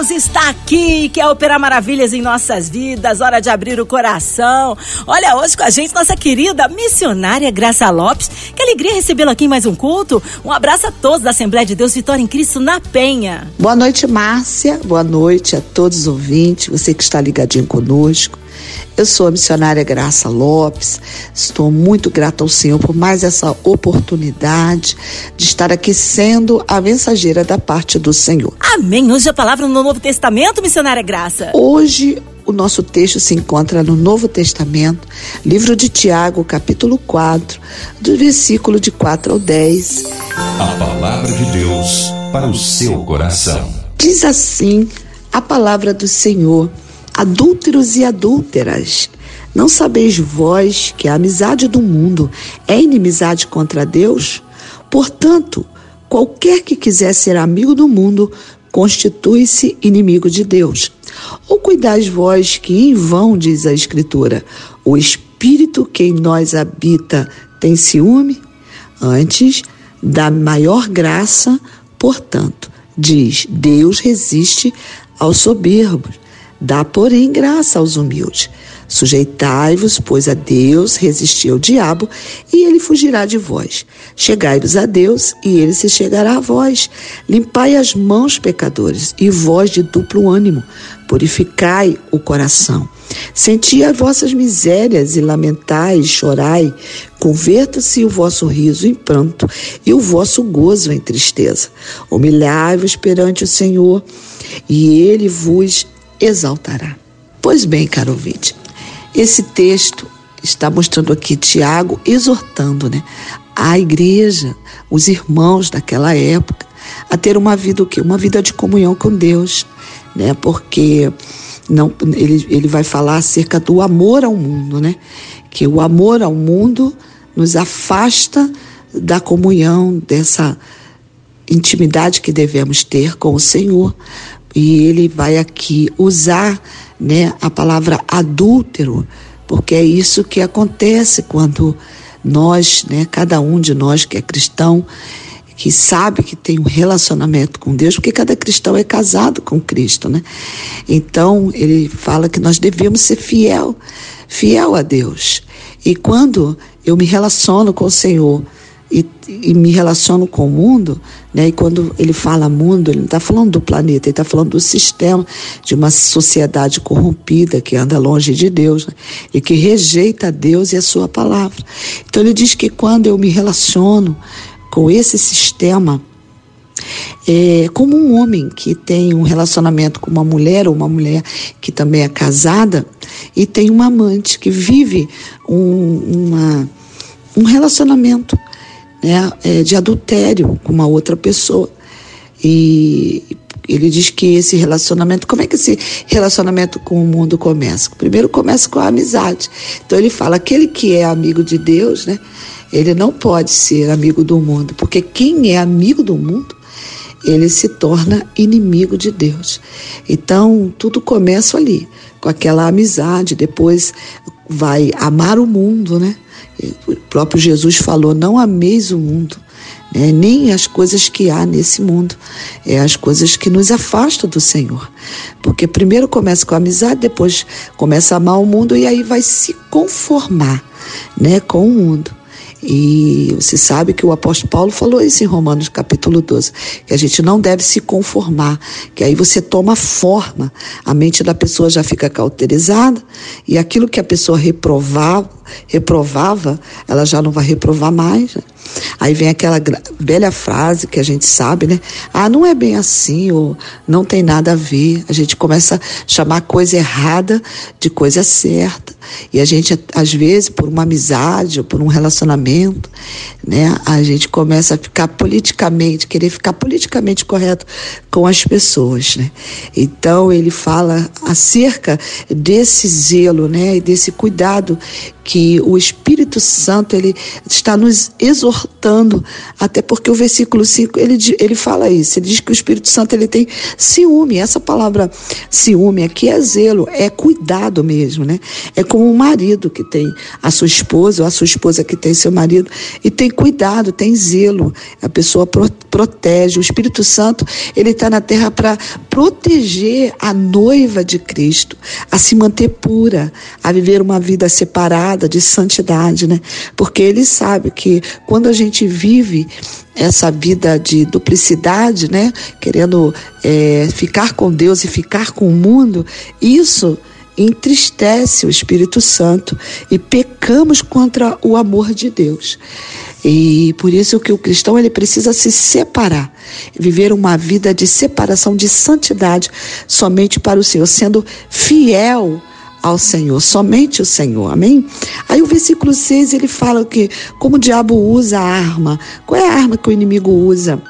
Deus está aqui, quer operar maravilhas em nossas vidas, hora de abrir o coração. Olha, hoje com a gente, nossa querida missionária Graça Lopes. Que alegria recebê-la aqui em mais um culto. Um abraço a todos da Assembleia de Deus Vitória em Cristo na Penha. Boa noite, Márcia. Boa noite a todos os ouvintes, você que está ligadinho conosco. Eu sou a missionária Graça Lopes. Estou muito grata ao Senhor por mais essa oportunidade de estar aqui sendo a mensageira da parte do Senhor. Amém. Hoje a palavra no Novo Testamento, missionária Graça. Hoje o nosso texto se encontra no Novo Testamento, livro de Tiago, capítulo 4, do versículo de 4 ao 10. A palavra de Deus para o seu coração. Diz assim a palavra do Senhor: Adúlteros e adúlteras, não sabeis vós que a amizade do mundo é inimizade contra Deus? Portanto, qualquer que quiser ser amigo do mundo constitui-se inimigo de Deus. Ou cuidais vós que em vão, diz a Escritura, o Espírito que em nós habita tem ciúme? Antes, da maior graça, portanto, diz: Deus resiste aos soberbos, dá, porém, graça aos humildes. Sujeitai-vos, pois, a Deus, resisti ao diabo, e ele fugirá de vós. Chegai-vos a Deus, e ele se chegará a vós. Limpai as mãos, pecadores, e vós de duplo ânimo, purificai o coração. Senti as vossas misérias e lamentai e chorai. Converta-se o vosso riso em pranto e o vosso gozo em tristeza. Humilhai-vos perante o Senhor, e ele vos exaltará. Pois bem, caro ouvinte, esse texto está mostrando aqui Tiago exortando né, a igreja, os irmãos daquela época, a ter uma vida o quê? Uma vida de comunhão com Deus, né? Porque não, ele, ele vai falar acerca do amor ao mundo, né? Que o amor ao mundo nos afasta da comunhão, dessa intimidade que devemos ter com o Senhor. E ele vai aqui usar né, a palavra adúltero, porque é isso que acontece quando nós, né, cada um de nós que é cristão, que sabe que tem um relacionamento com Deus, porque cada cristão é casado com Cristo, né? Então, ele fala que nós devemos ser fiel, fiel a Deus. E quando eu me relaciono com o Senhor, e, me relaciono com o mundo, né? E quando ele fala mundo, ele não está falando do planeta, ele está falando do sistema de uma sociedade corrompida que anda longe de Deus né? e que rejeita Deus e a sua palavra. Então ele diz que quando eu me relaciono com esse sistema, é, como um homem que tem um relacionamento com uma mulher ou uma mulher que também é casada e tem uma amante que vive um, uma, um relacionamento né, é, de adultério com uma outra pessoa. E ele diz que esse relacionamento, como é que esse relacionamento com o mundo começa? Primeiro começa com a amizade. Então ele fala, aquele que é amigo de Deus, né, ele não pode ser amigo do mundo, porque quem é amigo do mundo, ele se torna inimigo de Deus. Então tudo começa ali, com aquela amizade, depois vai amar o mundo, né? O próprio Jesus falou: não ameis o mundo, né? nem as coisas que há nesse mundo, é as coisas que nos afastam do Senhor. Porque primeiro começa com a amizade, depois começa a amar o mundo e aí vai se conformar né, com o mundo. E você sabe que o apóstolo Paulo falou isso em Romanos capítulo 12, que a gente não deve se conformar, que aí você toma forma, a mente da pessoa já fica cauterizada, e aquilo que a pessoa reprovava, reprovava, ela já não vai reprovar mais. Né? Aí vem aquela velha frase que a gente sabe, né? Ah, não é bem assim, ou não tem nada a ver. A gente começa a chamar coisa errada de coisa certa. E a gente, às vezes, por uma amizade ou por um relacionamento, né? A gente começa a ficar politicamente, querer ficar politicamente correto com as pessoas, né? Então, ele fala acerca desse zelo, né? E desse cuidado que o Espírito Santo ele está nos exortando, até porque o versículo 5 ele, ele fala isso, ele diz que o Espírito Santo ele tem ciúme, essa palavra ciúme aqui é zelo, é cuidado mesmo, né? É como um marido que tem a sua esposa, ou a sua esposa que tem seu marido, e tem cuidado, tem zelo, a pessoa pro, protege, o Espírito Santo ele está na terra para proteger a noiva de Cristo, a se manter pura, a viver uma vida separada, de santidade, né? Porque ele sabe que quando a gente vive essa vida de duplicidade, né? Querendo é, ficar com Deus e ficar com o mundo, isso entristece o Espírito Santo e pecamos contra o amor de Deus. E por isso que o cristão ele precisa se separar, viver uma vida de separação, de santidade, somente para o Senhor, sendo fiel ao Senhor, somente o Senhor, amém? Aí o versículo 6 ele fala que como o diabo usa a arma, qual é a arma que o inimigo usa?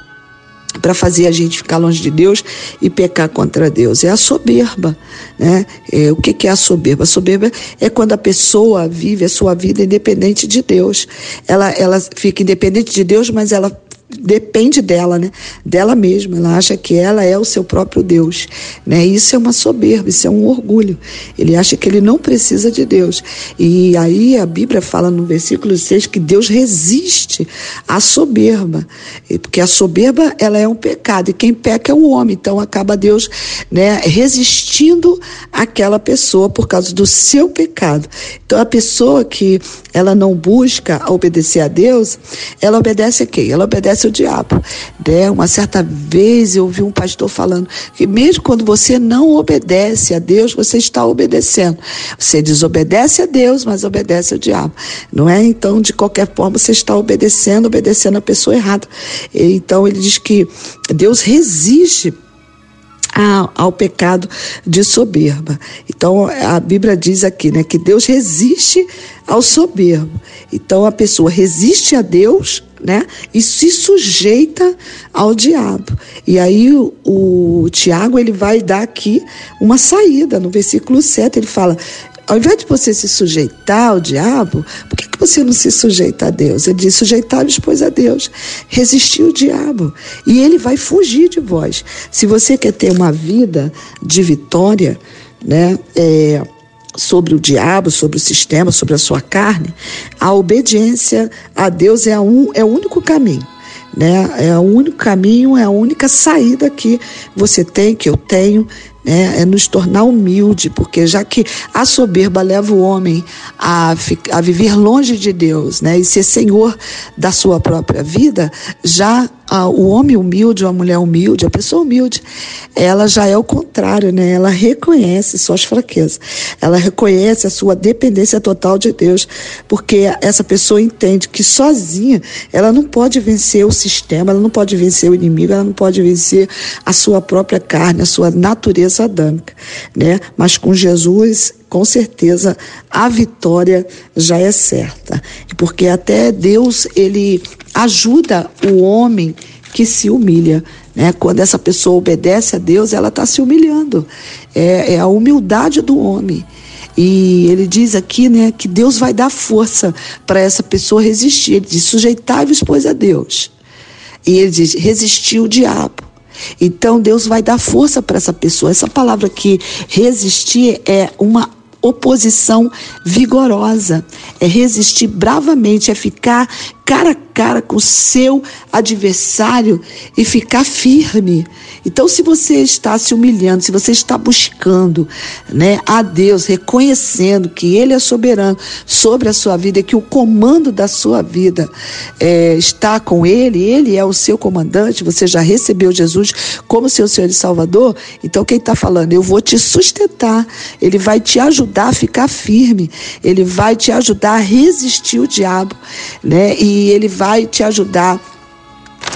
para fazer a gente ficar longe de Deus e pecar contra Deus. É a soberba. Né? É, o que, que é a soberba? A soberba é quando a pessoa vive a sua vida independente de Deus. Ela, ela fica independente de Deus, mas ela depende dela, né? Dela mesma. Ela acha que ela é o seu próprio Deus, né? Isso é uma soberba, isso é um orgulho. Ele acha que ele não precisa de Deus. E aí a Bíblia fala no versículo 6 que Deus resiste à soberba, porque a soberba ela é um pecado e quem peca é o homem. Então acaba Deus, né, resistindo àquela pessoa por causa do seu pecado. Então a pessoa que ela não busca obedecer a Deus, ela obedece a quem? Ela obedece o diabo. Né? Uma certa vez eu ouvi um pastor falando que mesmo quando você não obedece a Deus, você está obedecendo. Você desobedece a Deus, mas obedece ao diabo. Não é? Então, de qualquer forma, você está obedecendo, obedecendo a pessoa errada. Então, ele diz que Deus resiste ao, ao, pecado de soberba. Então a Bíblia diz aqui, né, que Deus resiste ao soberbo. Então a pessoa resiste a Deus né? E se sujeita ao diabo. E aí o, o Tiago ele vai dar aqui uma saída no versículo 7, ele fala: ao invés de você se sujeitar ao diabo, por que, que você não se sujeita a Deus? Ele diz: sujeitar-vos, pois, a Deus. Resistir o diabo. E ele vai fugir de vós. Se você quer ter uma vida de vitória, né? É, sobre o diabo, sobre o sistema, sobre a sua carne, a obediência a Deus é, um, é o único caminho. Né? É o único caminho, é a única saída que você tem, que eu tenho, né? é nos tornar humilde, porque já que a soberba leva o homem a, a viver longe de Deus né? e ser senhor da sua própria vida, já a, o homem humilde, a mulher humilde, a pessoa humilde, ela já é o contrário, né? Ela reconhece suas fraquezas, ela reconhece a sua dependência total de Deus, porque essa pessoa entende que sozinha ela não pode vencer o sistema, ela não pode vencer o inimigo, ela não pode vencer a sua própria carne, a sua natureza adâmica, né? Mas com Jesus com certeza a vitória já é certa. Porque até Deus, ele ajuda o homem que se humilha. Né? Quando essa pessoa obedece a Deus, ela está se humilhando. É, é a humildade do homem. E ele diz aqui, né, que Deus vai dar força para essa pessoa resistir. Ele diz: sujeitai-vos, pois, a Deus. E ele diz: resistir o diabo. Então Deus vai dar força para essa pessoa. Essa palavra aqui, resistir, é uma oposição vigorosa, é resistir bravamente, é ficar cara a cara com seu adversário e ficar firme. Então, se você está se humilhando, se você está buscando né, a Deus, reconhecendo que Ele é soberano sobre a sua vida, que o comando da sua vida é, está com Ele, Ele é o seu comandante, você já recebeu Jesus como seu Senhor e Salvador, então quem está falando, eu vou te sustentar, Ele vai te ajudar a ficar firme, Ele vai te ajudar a resistir o diabo, né? E ele vai te ajudar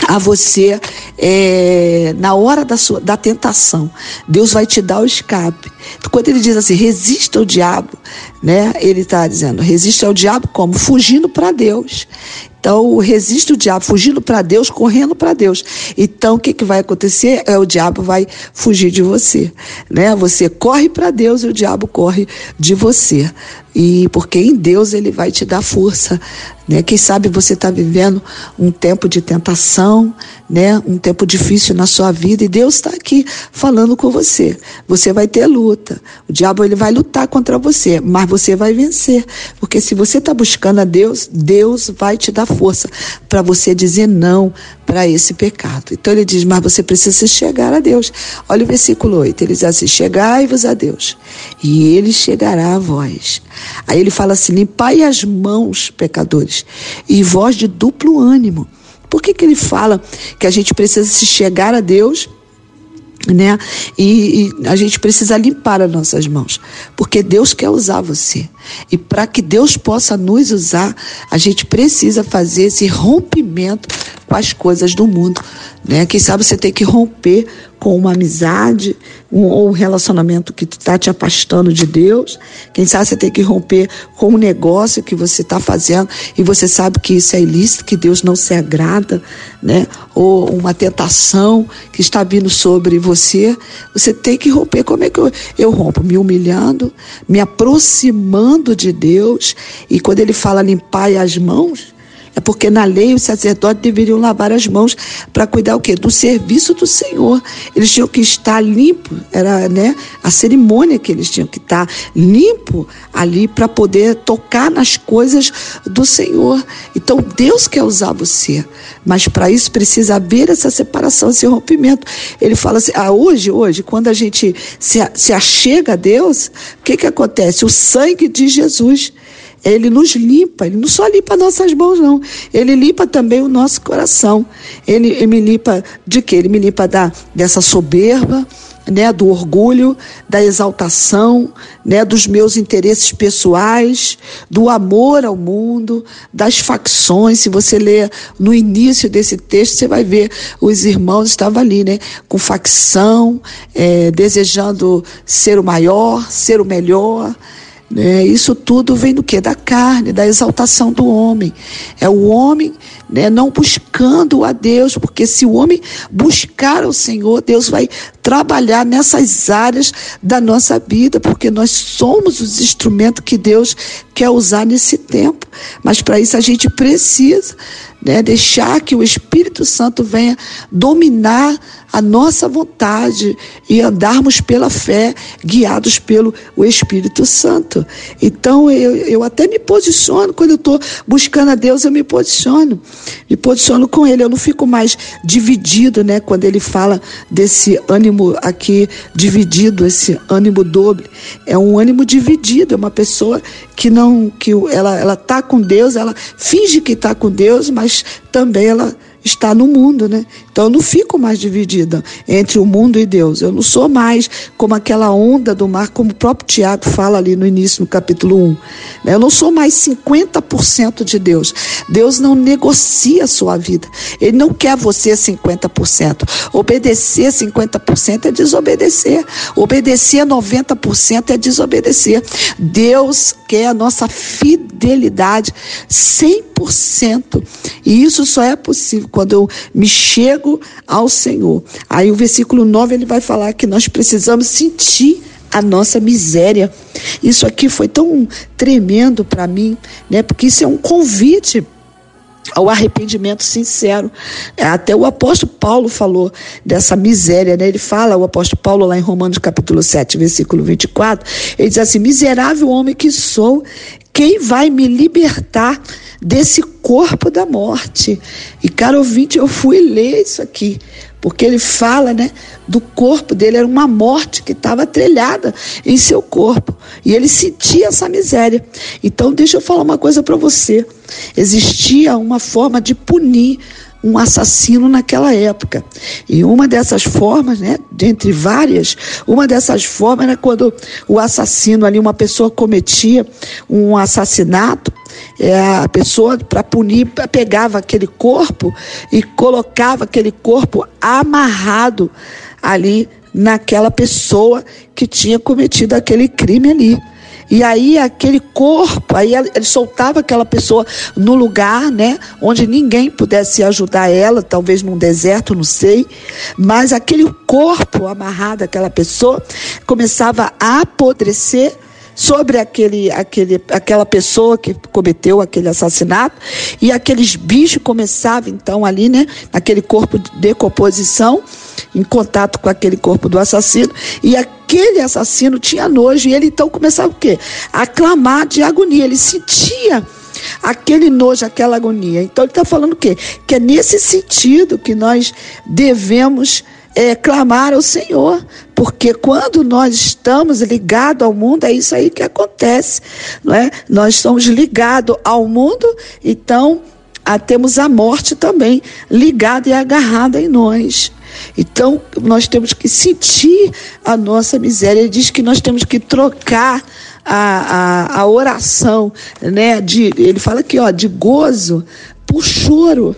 a você é, na hora da, sua, da tentação. Deus vai te dar o escape. Quando ele diz assim, resista ao diabo, né? Ele está dizendo, resista ao diabo como? Fugindo para Deus. Então, resiste o diabo, fugindo para Deus, correndo para Deus. Então, o que, que vai acontecer? É o diabo vai fugir de você, né? Você corre para Deus e o diabo corre de você. E porque em Deus ele vai te dar força, né? Quem sabe você está vivendo um tempo de tentação, né? Um tempo difícil na sua vida e Deus está aqui falando com você. Você vai ter luta. O diabo ele vai lutar contra você, mas você vai vencer, porque se você está buscando a Deus, Deus vai te dar força para você dizer não para esse pecado. Então ele diz: mas você precisa chegar a Deus. Olha o versículo 8. Ele diz assim: chegai-vos a Deus e Ele chegará a vós. Aí ele fala assim: limpai as mãos, pecadores, e vós de duplo ânimo. Por que, que ele fala que a gente precisa se chegar a Deus? Né? E, e, a gente precisa limpar as nossas mãos, porque Deus quer usar você. E para que Deus possa nos usar, a gente precisa fazer esse rompimento com as coisas do mundo. Né? Quem sabe você tem que romper com uma amizade um, um relacionamento que está te afastando de Deus. Quem sabe você tem que romper com um negócio que você está fazendo e você sabe que isso é ilícito, que Deus não se agrada, né? Ou uma tentação que está vindo sobre você. Você tem que romper. Como é que eu, eu rompo? Me humilhando, me aproximando de Deus. E quando ele fala limpar as mãos, é porque na lei os sacerdotes deveriam lavar as mãos para cuidar o quê? Do serviço do Senhor. Eles tinham que estar limpo, era né, a cerimônia que eles tinham que estar limpo ali para poder tocar nas coisas do Senhor. Então Deus quer usar você, mas para isso precisa haver essa separação, esse rompimento. Ele fala assim: ah, hoje, hoje, quando a gente se, se achega a Deus, o que, que acontece? O sangue de Jesus ele nos limpa, ele não só limpa nossas mãos, não. Ele limpa também o nosso coração. Ele, ele me limpa de quê? Ele me limpa da, dessa soberba, né, do orgulho, da exaltação, né, dos meus interesses pessoais, do amor ao mundo, das facções. Se você ler no início desse texto, você vai ver os irmãos estavam ali, né, com facção, é, desejando ser o maior, ser o melhor. Né? Isso tudo vem do que? Da carne, da exaltação do homem. É o homem né, não buscando a Deus, porque se o homem buscar o Senhor, Deus vai trabalhar nessas áreas da nossa vida, porque nós somos os instrumentos que Deus quer usar nesse tempo. Mas para isso a gente precisa né, deixar que o Espírito Santo venha dominar a nossa vontade e andarmos pela fé, guiados pelo o Espírito Santo. Então eu, eu até me posiciono, quando eu estou buscando a Deus, eu me posiciono, me posiciono com Ele, eu não fico mais dividido, né? Quando Ele fala desse ânimo aqui dividido, esse ânimo doble, é um ânimo dividido, é uma pessoa que não, que ela ela está com Deus, ela finge que está com Deus, mas também ela está no mundo, né? Então eu não fico mais dividida entre o mundo e Deus. Eu não sou mais como aquela onda do mar, como o próprio Tiago fala ali no início, no capítulo 1. Eu não sou mais 50% de Deus. Deus não negocia a sua vida. Ele não quer você 50%. Obedecer 50% é desobedecer. Obedecer 90% é desobedecer. Deus quer a nossa fidelidade 100%. E isso só é possível quando eu me chego ao Senhor. Aí o versículo 9 ele vai falar que nós precisamos sentir a nossa miséria. Isso aqui foi tão tremendo para mim, né? Porque isso é um convite ao arrependimento sincero. Até o apóstolo Paulo falou dessa miséria, né? Ele fala, o apóstolo Paulo, lá em Romanos capítulo 7, versículo 24, ele diz assim: Miserável homem que sou, quem vai me libertar desse corpo da morte? E, caro ouvinte, eu fui ler isso aqui, porque ele fala, né, do corpo dele, era uma morte que estava trilhada em seu corpo, e ele sentia essa miséria. Então, deixa eu falar uma coisa para você: existia uma forma de punir um assassino naquela época. E uma dessas formas, né, dentre várias, uma dessas formas era quando o assassino ali, uma pessoa cometia um assassinato, é, a pessoa, para punir, pegava aquele corpo e colocava aquele corpo amarrado ali naquela pessoa que tinha cometido aquele crime ali. E aí aquele corpo, aí ele soltava aquela pessoa no lugar, né, onde ninguém pudesse ajudar ela, talvez num deserto, não sei, mas aquele corpo amarrado aquela pessoa começava a apodrecer sobre aquele, aquele, aquela pessoa que cometeu aquele assassinato. E aqueles bichos começavam então ali, né, aquele corpo de decomposição em contato com aquele corpo do assassino e aquele assassino tinha nojo e ele então começava o quê? A clamar de agonia, ele sentia aquele nojo, aquela agonia. Então ele está falando o quê? Que é nesse sentido que nós devemos é, clamar ao Senhor, porque quando nós estamos ligados ao mundo, é isso aí que acontece, não é? Nós estamos ligados ao mundo, então a, temos a morte também ligada e agarrada em nós. Então, nós temos que sentir a nossa miséria. Ele diz que nós temos que trocar a, a, a oração, né? De, ele fala aqui, ó, de gozo por choro.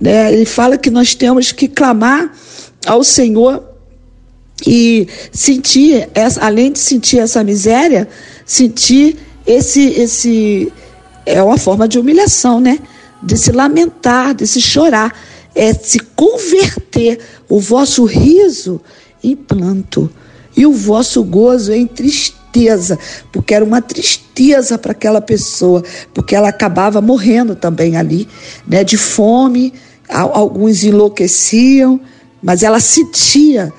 Né? Ele fala que nós temos que clamar ao Senhor e sentir, essa, além de sentir essa miséria, sentir esse, esse é uma forma de humilhação, né? De se lamentar, de se chorar, é se converter o vosso riso em planto e o vosso gozo em tristeza, porque era uma tristeza para aquela pessoa, porque ela acabava morrendo também ali, né? De fome, alguns enlouqueciam mas ela sentia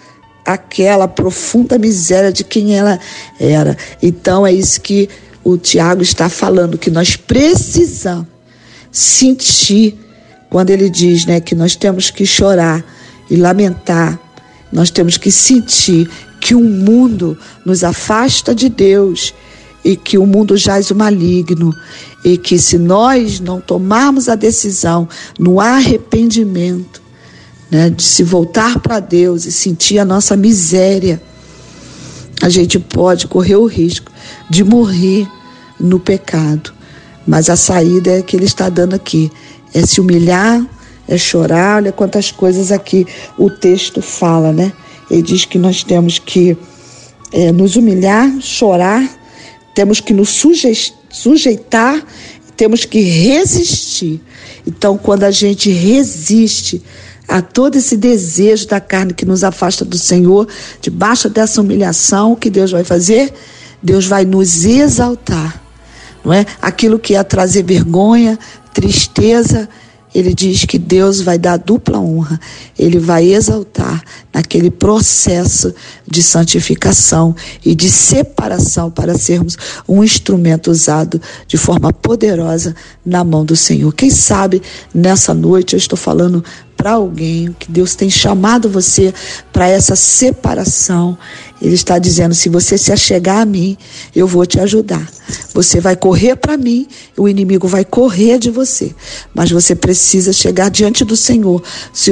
aquela profunda miséria de quem ela era. Então é isso que o Tiago está falando, que nós precisamos sentir quando ele diz né, que nós temos que chorar e lamentar, nós temos que sentir que o mundo nos afasta de Deus e que o mundo jaz o maligno e que se nós não tomarmos a decisão no arrependimento, né, de se voltar para Deus e sentir a nossa miséria, a gente pode correr o risco de morrer no pecado. Mas a saída é que ele está dando aqui: é se humilhar, é chorar. Olha quantas coisas aqui o texto fala, né? Ele diz que nós temos que é, nos humilhar, chorar, temos que nos sujeitar, temos que resistir. Então, quando a gente resiste, a todo esse desejo da carne que nos afasta do Senhor, debaixo dessa humilhação, o que Deus vai fazer? Deus vai nos exaltar, não é? Aquilo que ia trazer vergonha, tristeza, ele diz que Deus vai dar dupla honra, ele vai exaltar naquele processo de santificação e de separação para sermos um instrumento usado de forma poderosa na mão do Senhor. Quem sabe nessa noite eu estou falando para alguém, que Deus tem chamado você para essa separação. Ele está dizendo: se você se achegar a mim, eu vou te ajudar. Você vai correr para mim, o inimigo vai correr de você. Mas você precisa chegar diante do Senhor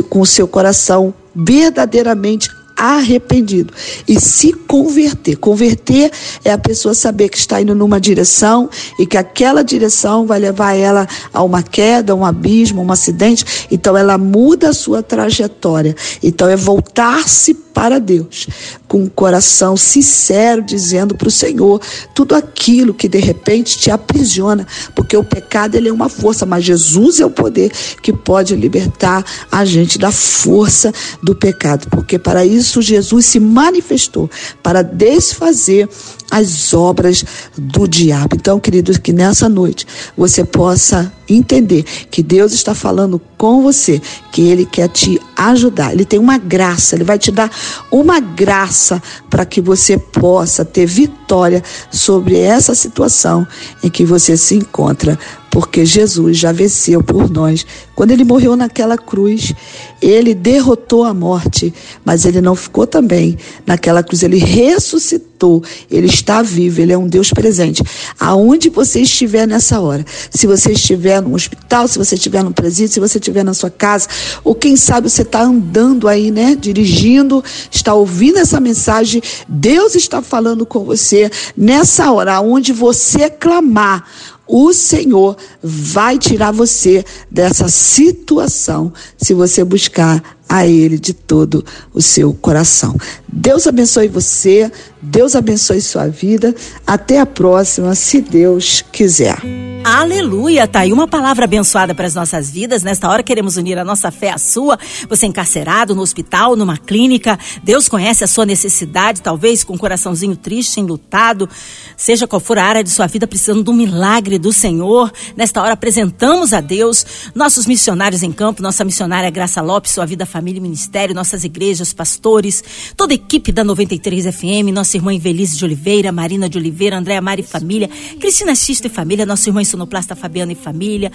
com o seu coração verdadeiramente arrependido e se converter. Converter é a pessoa saber que está indo numa direção e que aquela direção vai levar ela a uma queda, um abismo, um acidente. Então ela muda a sua trajetória. Então é voltar-se para Deus, com um coração sincero, dizendo para o Senhor tudo aquilo que de repente te aprisiona, porque o pecado ele é uma força, mas Jesus é o poder que pode libertar a gente da força do pecado, porque para isso Jesus se manifestou para desfazer as obras do diabo. Então, queridos, que nessa noite você possa entender que Deus está falando com você, que Ele quer te ajudar. Ele tem uma graça, Ele vai te dar uma graça para que você possa ter vitória sobre essa situação em que você se encontra porque Jesus já venceu por nós. Quando ele morreu naquela cruz, ele derrotou a morte, mas ele não ficou também naquela cruz, ele ressuscitou, ele está vivo, ele é um Deus presente. Aonde você estiver nessa hora, se você estiver no hospital, se você estiver no presídio, se você estiver na sua casa, ou quem sabe você está andando aí, né, dirigindo, está ouvindo essa mensagem, Deus está falando com você nessa hora, onde você clamar, o Senhor vai tirar você dessa situação se você buscar a Ele de todo o seu coração. Deus abençoe você, Deus abençoe sua vida. Até a próxima, se Deus quiser. Aleluia, tá aí uma palavra abençoada para as nossas vidas. Nesta hora queremos unir a nossa fé à sua. Você encarcerado no hospital, numa clínica, Deus conhece a sua necessidade, talvez com um coraçãozinho triste, enlutado, seja qual for a área de sua vida, precisando do milagre do Senhor. Nesta hora apresentamos a Deus nossos missionários em campo, nossa missionária Graça Lopes, sua vida, família e ministério, nossas igrejas, pastores, toda a equipe da 93 FM, nossa irmã Invelise de Oliveira, Marina de Oliveira, Andréa Mari e família, Cristina Xisto e família, nossa irmã sonoplasta Fabiana e família,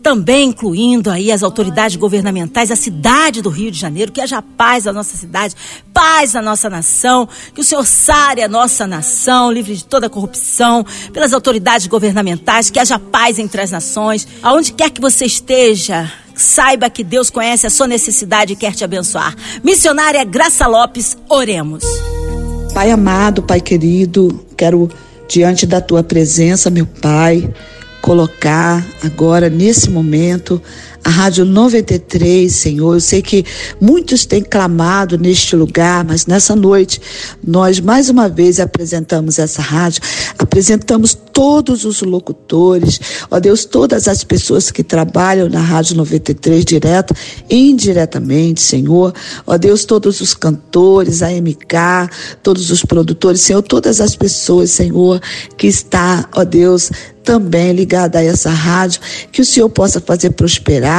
também incluindo aí as autoridades governamentais, a cidade do Rio de Janeiro, que haja paz na nossa cidade, paz na nossa nação, que o Senhor sare a nossa nação, livre de toda corrupção, pelas autoridades governamentais, que haja paz entre as nações, aonde quer que você esteja, saiba que Deus conhece a sua necessidade e quer te abençoar. Missionária Graça Lopes, oremos. Pai amado, Pai querido, quero diante da tua presença, meu Pai, colocar agora, nesse momento, a Rádio 93, Senhor. Eu sei que muitos têm clamado neste lugar, mas nessa noite nós mais uma vez apresentamos essa rádio, apresentamos todos os locutores, ó Deus, todas as pessoas que trabalham na Rádio 93 direta e indiretamente, Senhor. Ó Deus, todos os cantores, a MK, todos os produtores, Senhor, todas as pessoas, Senhor, que está, ó Deus, também ligada a essa rádio, que o Senhor possa fazer prosperar,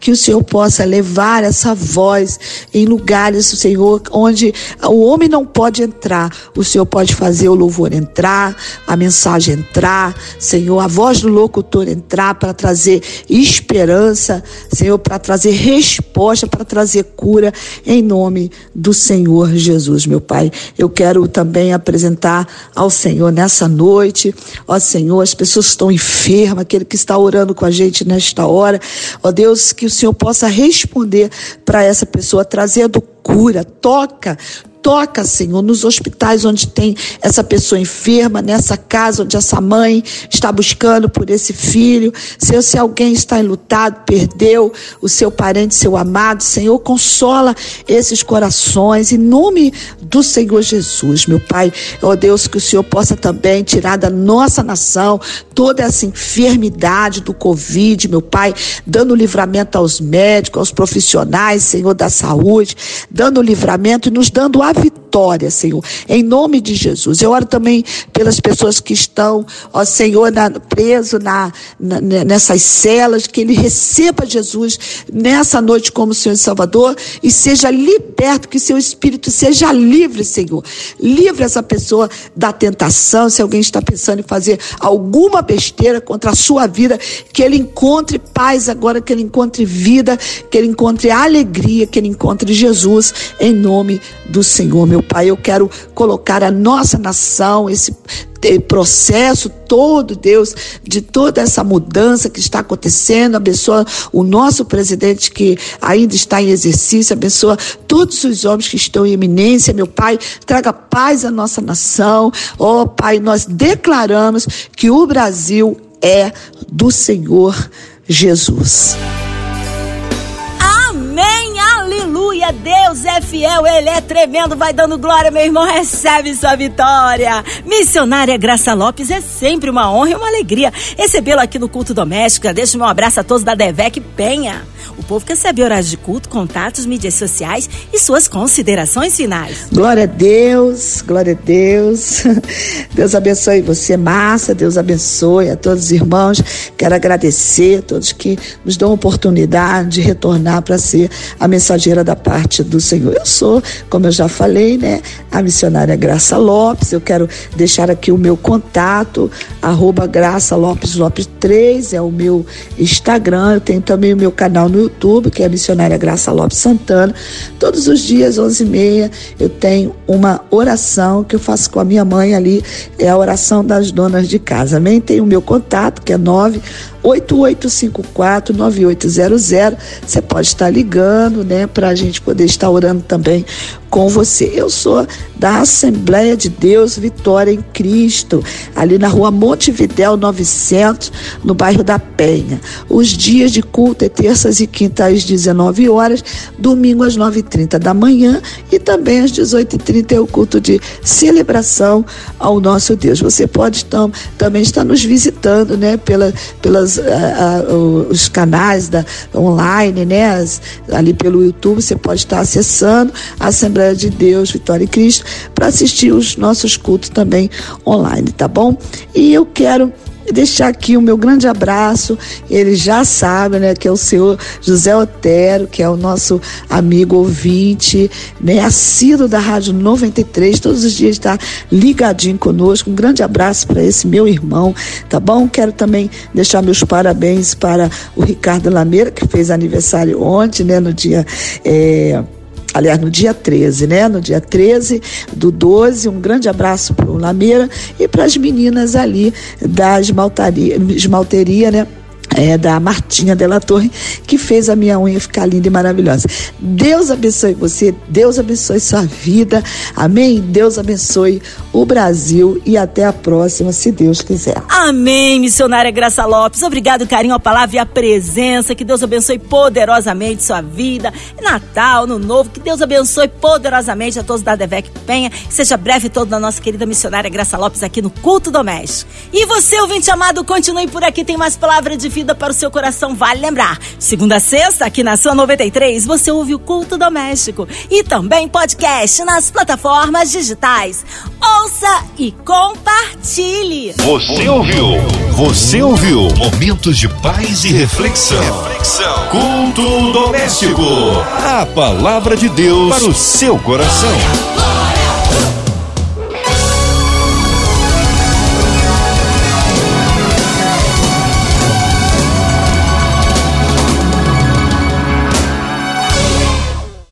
que o Senhor possa levar essa voz em lugares, Senhor, onde o homem não pode entrar, o Senhor pode fazer o louvor entrar, a mensagem entrar, Senhor, a voz do locutor entrar para trazer esperança, Senhor, para trazer resposta, para trazer cura, em nome do Senhor Jesus, meu Pai. Eu quero também apresentar ao Senhor nessa noite, ó Senhor, as pessoas estão enfermas, aquele que está orando com a gente nesta hora. Ó Deus, que o Senhor possa responder para essa pessoa, trazendo cura, toca, Toca, Senhor, nos hospitais onde tem essa pessoa enferma, nessa casa onde essa mãe está buscando por esse filho. Senhor, se alguém está enlutado, perdeu o seu parente, seu amado, Senhor, consola esses corações em nome do Senhor Jesus, meu Pai. Ó Deus, que o Senhor possa também tirar da nossa nação toda essa enfermidade do Covid, meu Pai, dando livramento aos médicos, aos profissionais, Senhor, da saúde, dando livramento e nos dando a vitória, Senhor, em nome de Jesus. Eu oro também pelas pessoas que estão, ó Senhor, na, preso na, na, nessas celas, que ele receba Jesus nessa noite como Senhor e Salvador e seja liberto, que seu espírito seja livre, Senhor. Livre essa pessoa da tentação, se alguém está pensando em fazer alguma besteira contra a sua vida, que ele encontre paz agora, que ele encontre vida, que ele encontre alegria, que ele encontre Jesus em nome do Senhor, meu Pai. Eu quero colocar a nossa nação, esse processo todo, Deus, de toda essa mudança que está acontecendo. Abençoa o nosso presidente que ainda está em exercício, abençoa todos os homens que estão em eminência, meu Pai. Traga paz à nossa nação. Ó oh, Pai, nós declaramos que o Brasil é do Senhor Jesus. Aleluia, Deus é fiel, Ele é tremendo, vai dando glória, meu irmão, recebe sua vitória. Missionária Graça Lopes, é sempre uma honra e uma alegria recebê-la aqui no culto doméstico. Deixo meu abraço a todos da Devec Penha. O povo quer saber horários de culto, contatos, mídias sociais e suas considerações finais. Glória a Deus, glória a Deus. Deus abençoe você, Márcia. Deus abençoe a todos os irmãos. Quero agradecer a todos que nos dão a oportunidade de retornar para ser a mensageira da parte do Senhor. Eu sou, como eu já falei, né, a missionária Graça Lopes. Eu quero deixar aqui o meu contato, arroba Graça Lopes Lopes 3, é o meu Instagram. Eu tenho também o meu canal no YouTube, que é a missionária Graça Lopes Santana. Todos os dias, 11h30, eu tenho uma oração que eu faço com a minha mãe ali, é a oração das donas de casa. Amém? Tem o meu contato, que é 9 8854-9800. Você pode estar ligando, né, para a gente poder estar orando também com você. Eu sou da Assembleia de Deus Vitória em Cristo, ali na rua Montevidéu 900, no bairro da Penha. Os dias de culto é terças e quintas às 19 horas, domingo às 9h30 da manhã e também às 18h30 é o culto de celebração ao nosso Deus. Você pode então, também estar nos visitando, né, pela, pelas, a, a, os canais da, online, né, as, ali pelo YouTube, você pode estar acessando a Assembleia de Deus Vitória em Cristo para assistir os nossos cultos também online, tá bom? E eu quero deixar aqui o meu grande abraço. Ele já sabe, né, que é o senhor José Otero, que é o nosso amigo ouvinte, né, assíduo da Rádio 93, todos os dias está ligadinho conosco. Um grande abraço para esse meu irmão, tá bom? Quero também deixar meus parabéns para o Ricardo Lameira, que fez aniversário ontem, né, no dia. É, aliás, no dia 13, né? No dia 13 do 12, um grande abraço para o Lameira e para as meninas ali da esmaltaria, esmalteria, né? É, da Martinha Della Torre, que fez a minha unha ficar linda e maravilhosa. Deus abençoe você, Deus abençoe sua vida, amém? Deus abençoe o Brasil e até a próxima, se Deus quiser. Amém, missionária Graça Lopes. Obrigado, carinho, a palavra e a presença. Que Deus abençoe poderosamente sua vida. Natal, no novo, que Deus abençoe poderosamente a todos da Devec Penha. Que seja breve todo da nossa querida missionária Graça Lopes aqui no Culto Doméstico. E você, ouvinte amado, continue por aqui, tem mais palavra de vida para o seu coração, vale lembrar. Segunda a sexta, aqui na sua 93, você ouve o Culto Doméstico e também podcast nas plataformas digitais. Ouça e compartilhe. Você ouviu? Você ouviu? Momentos de paz e reflexão. reflexão. Culto Doméstico. A palavra de Deus para o seu coração.